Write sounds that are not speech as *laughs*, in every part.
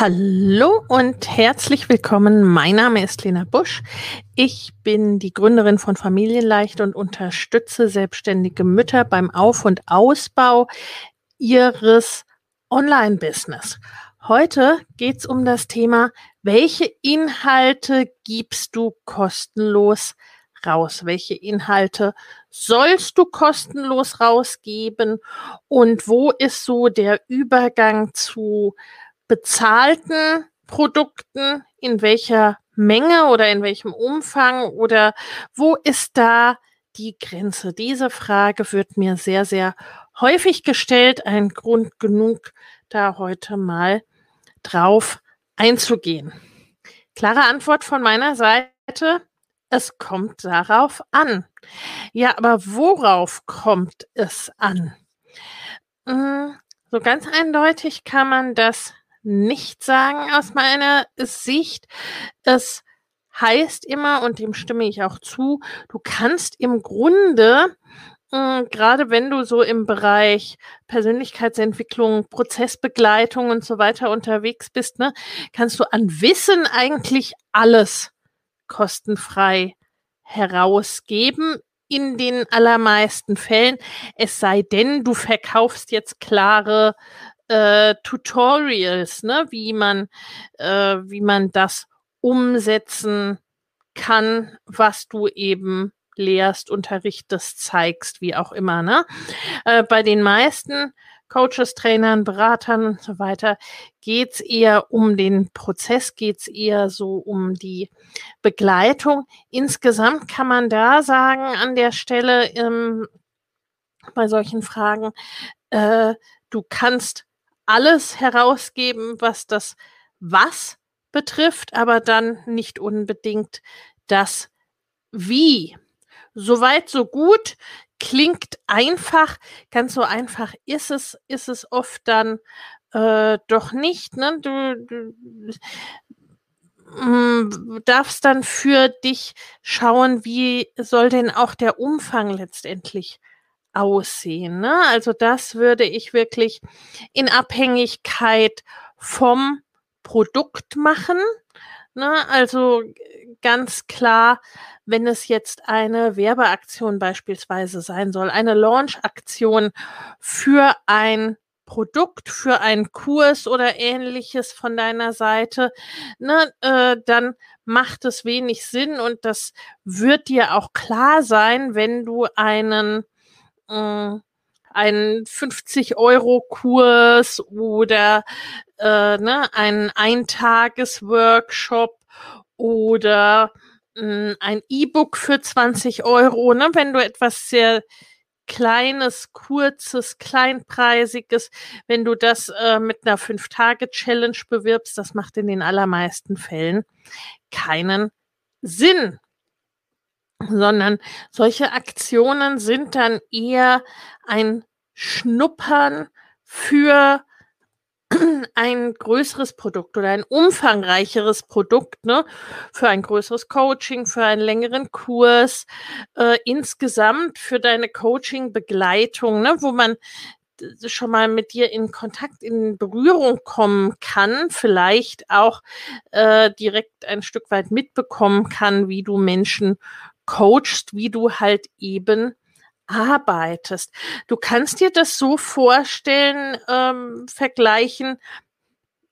Hallo und herzlich willkommen. Mein Name ist Lena Busch. Ich bin die Gründerin von Familienleicht und unterstütze selbstständige Mütter beim Auf- und Ausbau ihres Online-Business. Heute geht es um das Thema, welche Inhalte gibst du kostenlos raus? Welche Inhalte sollst du kostenlos rausgeben? Und wo ist so der Übergang zu bezahlten Produkten? In welcher Menge oder in welchem Umfang? Oder wo ist da die Grenze? Diese Frage wird mir sehr, sehr häufig gestellt. Ein Grund genug, da heute mal drauf einzugehen. Klare Antwort von meiner Seite. Es kommt darauf an. Ja, aber worauf kommt es an? Hm, so ganz eindeutig kann man das nicht sagen aus meiner Sicht. Es heißt immer, und dem stimme ich auch zu, du kannst im Grunde hm, gerade wenn du so im Bereich Persönlichkeitsentwicklung, Prozessbegleitung und so weiter unterwegs bist, ne, kannst du an Wissen eigentlich alles kostenfrei herausgeben in den allermeisten Fällen. Es sei denn, du verkaufst jetzt klare äh, Tutorials, ne, wie man, äh, wie man das umsetzen kann, was du eben lehrst, unterrichtest, zeigst, wie auch immer. Ne? Äh, bei den meisten Coaches, Trainern, Beratern und so weiter geht's eher um den Prozess, geht's eher so um die Begleitung. Insgesamt kann man da sagen, an der Stelle ähm, bei solchen Fragen, äh, du kannst alles herausgeben, was das Was betrifft, aber dann nicht unbedingt das Wie. Soweit, so gut. Klingt einfach. Ganz so einfach ist es, ist es oft dann äh, doch nicht. Ne? Du, du mm, darfst dann für dich schauen, wie soll denn auch der Umfang letztendlich aussehen. Ne? Also das würde ich wirklich in Abhängigkeit vom Produkt machen. Ne? Also ganz klar, wenn es jetzt eine Werbeaktion beispielsweise sein soll, eine Launch-Aktion für ein Produkt, für einen Kurs oder ähnliches von deiner Seite, ne, äh, dann macht es wenig Sinn und das wird dir auch klar sein, wenn du einen äh, einen 50-Euro-Kurs oder äh, ne, einen Eintages-Workshop oder mh, hm, ein E-Book für 20 Euro, ne, wenn du etwas sehr kleines, kurzes, kleinpreisiges, wenn du das äh, mit einer Fünf-Tage-Challenge bewirbst, das macht in den allermeisten Fällen keinen Sinn sondern solche Aktionen sind dann eher ein Schnuppern für *clears throat* ein größeres Produkt oder ein umfangreicheres Produkt, ne, für ein größeres Coaching, für einen längeren Kurs, äh, insgesamt für deine Coaching-Begleitung, ne, wo man schon mal mit dir in Kontakt, in Berührung kommen kann, vielleicht auch äh, direkt ein Stück weit mitbekommen kann, wie du Menschen coachst, wie du halt eben arbeitest. Du kannst dir das so vorstellen, ähm, vergleichen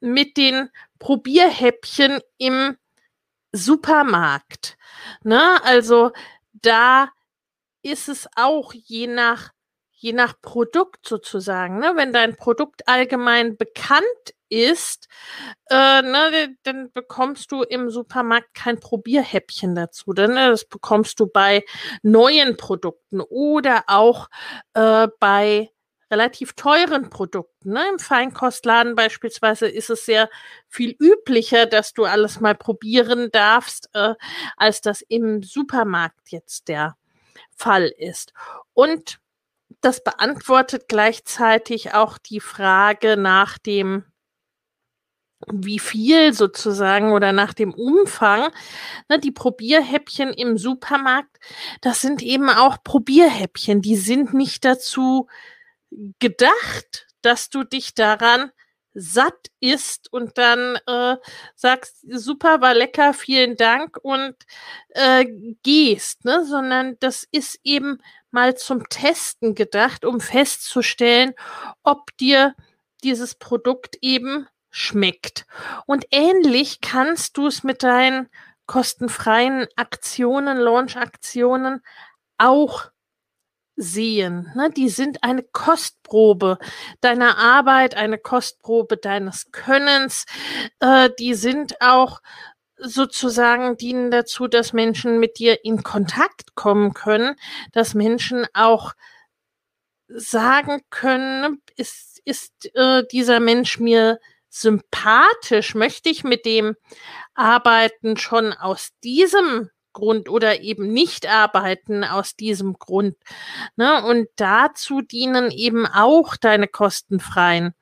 mit den Probierhäppchen im Supermarkt. Ne? Also da ist es auch je nach je nach Produkt sozusagen. Ne? Wenn dein Produkt allgemein bekannt ist, äh, ne, dann bekommst du im Supermarkt kein Probierhäppchen dazu. Denn, ne? Das bekommst du bei neuen Produkten oder auch äh, bei relativ teuren Produkten. Ne? Im Feinkostladen beispielsweise ist es sehr viel üblicher, dass du alles mal probieren darfst, äh, als das im Supermarkt jetzt der Fall ist. Und das beantwortet gleichzeitig auch die Frage nach dem wie viel sozusagen oder nach dem Umfang. Ne, die Probierhäppchen im Supermarkt, das sind eben auch Probierhäppchen. Die sind nicht dazu gedacht, dass du dich daran satt isst und dann äh, sagst, super, war lecker, vielen Dank und äh, gehst, ne? sondern das ist eben mal zum Testen gedacht, um festzustellen, ob dir dieses Produkt eben schmeckt. Und ähnlich kannst du es mit deinen kostenfreien Aktionen, Launch-Aktionen auch sehen. Ne? Die sind eine Kostprobe deiner Arbeit, eine Kostprobe deines Könnens. Äh, die sind auch sozusagen dienen dazu, dass Menschen mit dir in Kontakt kommen können, dass Menschen auch sagen können, ist, ist äh, dieser Mensch mir sympathisch, möchte ich mit dem arbeiten schon aus diesem Grund oder eben nicht arbeiten aus diesem Grund. Ne? Und dazu dienen eben auch deine kostenfreien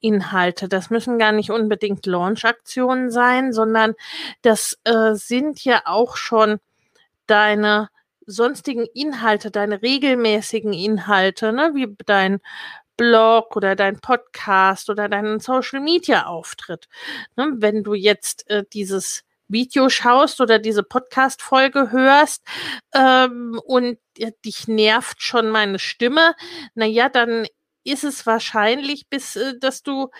Inhalte. Das müssen gar nicht unbedingt Launch-Aktionen sein, sondern das äh, sind ja auch schon deine sonstigen Inhalte, deine regelmäßigen Inhalte, ne? wie dein Blog oder dein Podcast oder deinen Social Media Auftritt. Ne? Wenn du jetzt äh, dieses Video schaust oder diese Podcast-Folge hörst ähm, und ja, dich nervt schon meine Stimme, naja, dann ist es wahrscheinlich, bis äh, dass du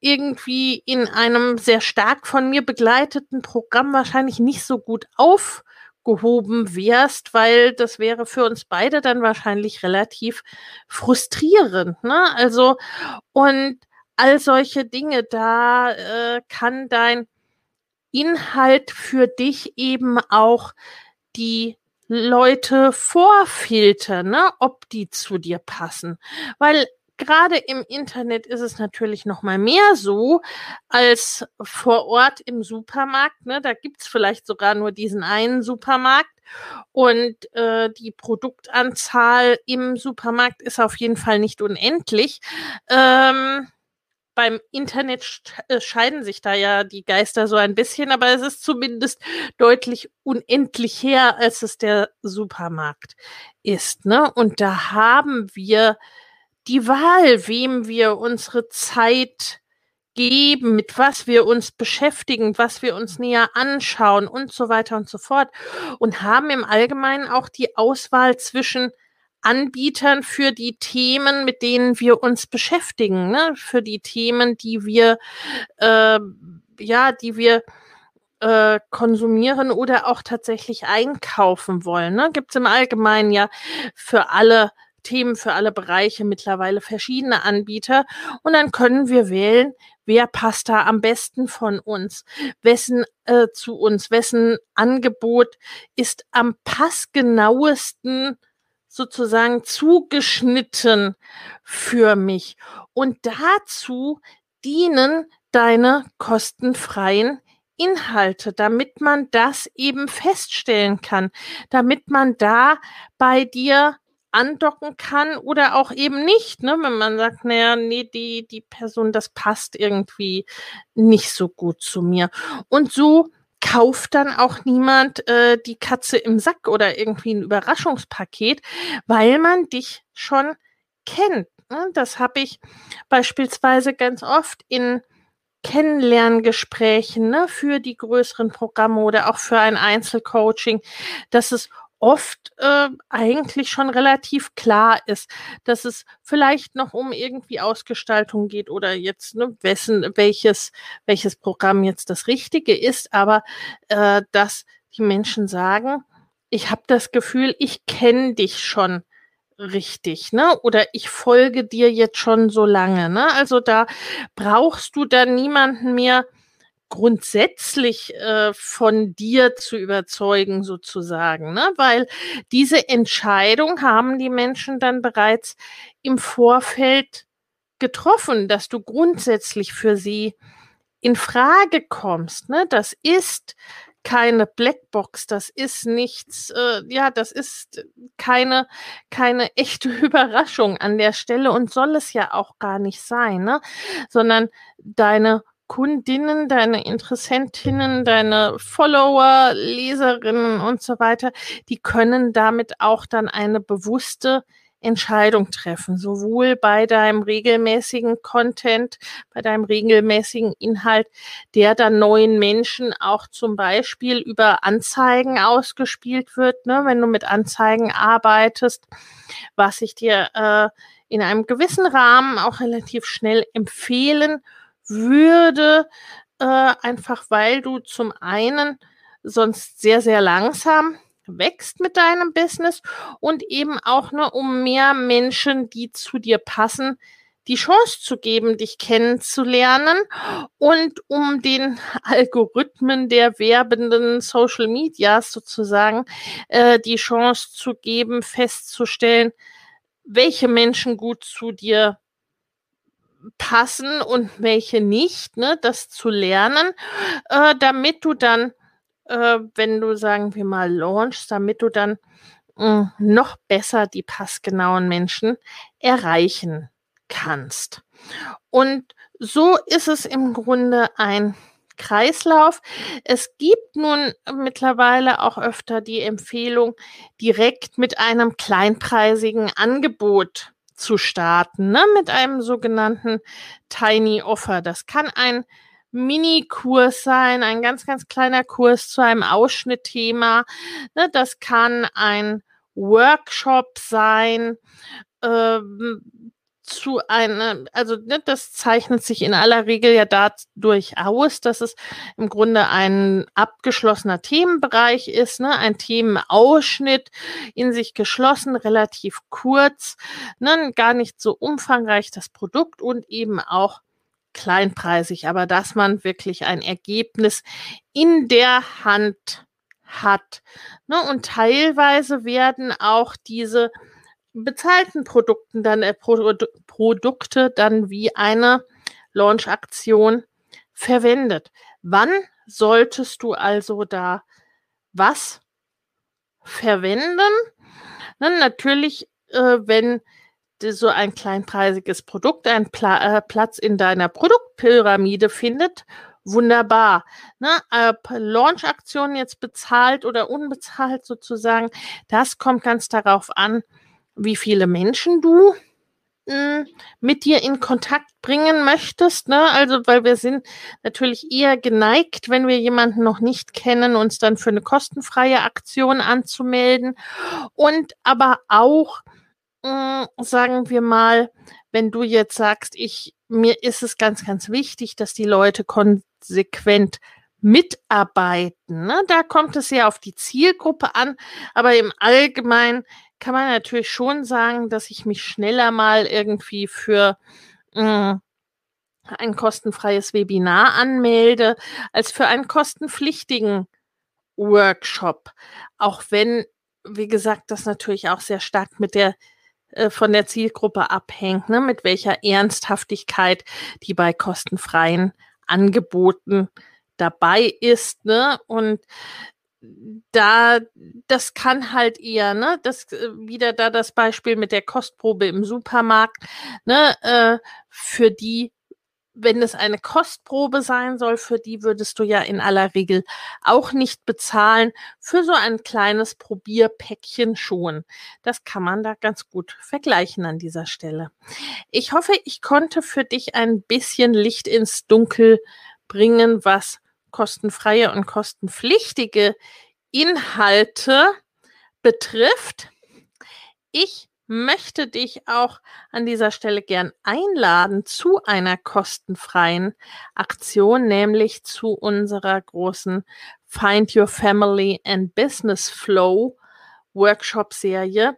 irgendwie in einem sehr stark von mir begleiteten Programm wahrscheinlich nicht so gut aufgehoben wärst, weil das wäre für uns beide dann wahrscheinlich relativ frustrierend. Ne? Also und all solche Dinge, da äh, kann dein Inhalt für dich eben auch die Leute vorfiltern, ne, ob die zu dir passen. Weil gerade im Internet ist es natürlich noch mal mehr so als vor Ort im Supermarkt. Ne? Da gibt's vielleicht sogar nur diesen einen Supermarkt. Und äh, die Produktanzahl im Supermarkt ist auf jeden Fall nicht unendlich. Ähm, beim Internet äh, scheiden sich da ja die Geister so ein bisschen, aber es ist zumindest deutlich unendlich her, als es der Supermarkt ist. Ne? Und da haben wir die Wahl, wem wir unsere Zeit geben, mit was wir uns beschäftigen, was wir uns näher anschauen und so weiter und so fort. Und haben im Allgemeinen auch die Auswahl zwischen Anbietern für die Themen, mit denen wir uns beschäftigen, ne? für die Themen, die wir, äh, ja, die wir äh, konsumieren oder auch tatsächlich einkaufen wollen. Ne? Gibt es im Allgemeinen ja für alle Themen, für alle Bereiche mittlerweile verschiedene Anbieter und dann können wir wählen, wer passt da am besten von uns, wessen äh, zu uns, wessen Angebot ist am passgenauesten sozusagen zugeschnitten für mich. Und dazu dienen deine kostenfreien Inhalte, damit man das eben feststellen kann, damit man da bei dir andocken kann oder auch eben nicht, ne? Wenn man sagt, naja, nee, die, die Person, das passt irgendwie nicht so gut zu mir. Und so kauft dann auch niemand äh, die Katze im Sack oder irgendwie ein Überraschungspaket, weil man dich schon kennt. Ne? Das habe ich beispielsweise ganz oft in Kennenlerngesprächen ne, für die größeren Programme oder auch für ein Einzelcoaching, dass es oft äh, eigentlich schon relativ klar ist, dass es vielleicht noch um irgendwie Ausgestaltung geht oder jetzt ne, wessen, welches, welches Programm jetzt das Richtige ist, aber äh, dass die Menschen sagen, ich habe das Gefühl, ich kenne dich schon richtig, ne? Oder ich folge dir jetzt schon so lange, ne? Also da brauchst du dann niemanden mehr, grundsätzlich äh, von dir zu überzeugen, sozusagen, ne? weil diese Entscheidung haben die Menschen dann bereits im Vorfeld getroffen, dass du grundsätzlich für sie in Frage kommst. Ne? Das ist keine Blackbox, das ist nichts, äh, ja, das ist keine, keine echte *laughs* Überraschung an der Stelle und soll es ja auch gar nicht sein, ne? sondern deine Kundinnen, deine Interessentinnen, deine Follower, Leserinnen und so weiter, die können damit auch dann eine bewusste Entscheidung treffen, sowohl bei deinem regelmäßigen Content, bei deinem regelmäßigen Inhalt, der dann neuen Menschen auch zum Beispiel über Anzeigen ausgespielt wird, ne, wenn du mit Anzeigen arbeitest, was ich dir äh, in einem gewissen Rahmen auch relativ schnell empfehlen würde, äh, einfach weil du zum einen sonst sehr, sehr langsam wächst mit deinem Business und eben auch nur um mehr Menschen, die zu dir passen, die Chance zu geben, dich kennenzulernen und um den Algorithmen der werbenden Social Medias sozusagen äh, die Chance zu geben, festzustellen, welche Menschen gut zu dir passen und welche nicht, ne, das zu lernen, äh, damit du dann, äh, wenn du, sagen wir mal, launchst, damit du dann äh, noch besser die passgenauen Menschen erreichen kannst. Und so ist es im Grunde ein Kreislauf. Es gibt nun mittlerweile auch öfter die Empfehlung, direkt mit einem kleinpreisigen Angebot zu starten, ne, mit einem sogenannten Tiny Offer. Das kann ein Mini-Kurs sein, ein ganz, ganz kleiner Kurs zu einem Ausschnittthema. Ne, das kann ein Workshop sein, ähm, zu einem, also ne, das zeichnet sich in aller Regel ja dadurch aus, dass es im Grunde ein abgeschlossener Themenbereich ist, ne, ein Themenausschnitt in sich geschlossen, relativ kurz, ne, gar nicht so umfangreich das Produkt und eben auch kleinpreisig, aber dass man wirklich ein Ergebnis in der Hand hat. Ne, und teilweise werden auch diese bezahlten Produkten dann äh, Pro Produkte dann wie eine Launch-Aktion verwendet. Wann solltest du also da was verwenden? Na, natürlich, äh, wenn so ein kleinpreisiges Produkt einen Pla äh, Platz in deiner Produktpyramide findet, wunderbar. Ne? Launch-Aktionen jetzt bezahlt oder unbezahlt sozusagen, das kommt ganz darauf an, wie viele Menschen du hm, mit dir in Kontakt bringen möchtest, ne? Also, weil wir sind natürlich eher geneigt, wenn wir jemanden noch nicht kennen, uns dann für eine kostenfreie Aktion anzumelden. Und aber auch, mh, hm, sagen wir mal, wenn du jetzt sagst, ich, mir ist es ganz, ganz wichtig, dass die Leute konsequent mitarbeiten. Ne? Da kommt es ja auf die Zielgruppe an, aber im Allgemeinen kann man natürlich schon sagen, dass ich mich schneller mal irgendwie für mh, hm, ein kostenfreies Webinar anmelde, als für einen kostenpflichtigen Workshop. Auch wenn, wie gesagt, das natürlich auch sehr stark mit der äh, von der Zielgruppe abhängt, ne, mit welcher Ernsthaftigkeit die bei kostenfreien Angeboten dabei ist, ne? Und da, das kann halt eher, ne, das äh, wieder da das Beispiel mit der Kostprobe im Supermarkt, ne, äh, für die, wenn es eine Kostprobe sein soll, für die würdest du ja in aller Regel auch nicht bezahlen, für so ein kleines Probierpäckchen schon. Das kann man da ganz gut vergleichen an dieser Stelle. Ich hoffe, ich konnte für dich ein bisschen Licht ins Dunkel bringen, was kostenfreie und kostenpflichtige Inhalte betrifft. Ich möchte dich auch an dieser Stelle gern einladen zu einer kostenfreien Aktion, nämlich zu unserer großen Find Your Family and Business Flow Workshop Serie.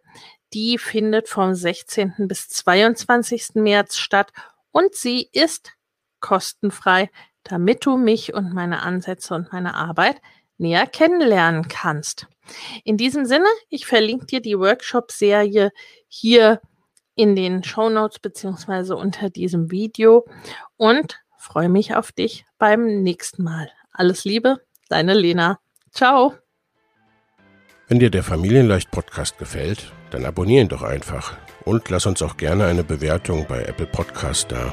Die findet vom 16. bis 22. März statt und sie ist kostenfrei, damit du mich und meine Ansätze und meine Arbeit näher kennenlernen kannst. In diesem Sinne, ich verlinke dir die Workshop-Serie hier in den Show Notes beziehungsweise unter diesem Video und freue mich auf dich beim nächsten Mal. Alles Liebe, deine Lena. Ciao. Wenn dir der Familienleicht Podcast gefällt, dann abonniere ihn doch einfach und lass uns auch gerne eine Bewertung bei Apple Podcast da.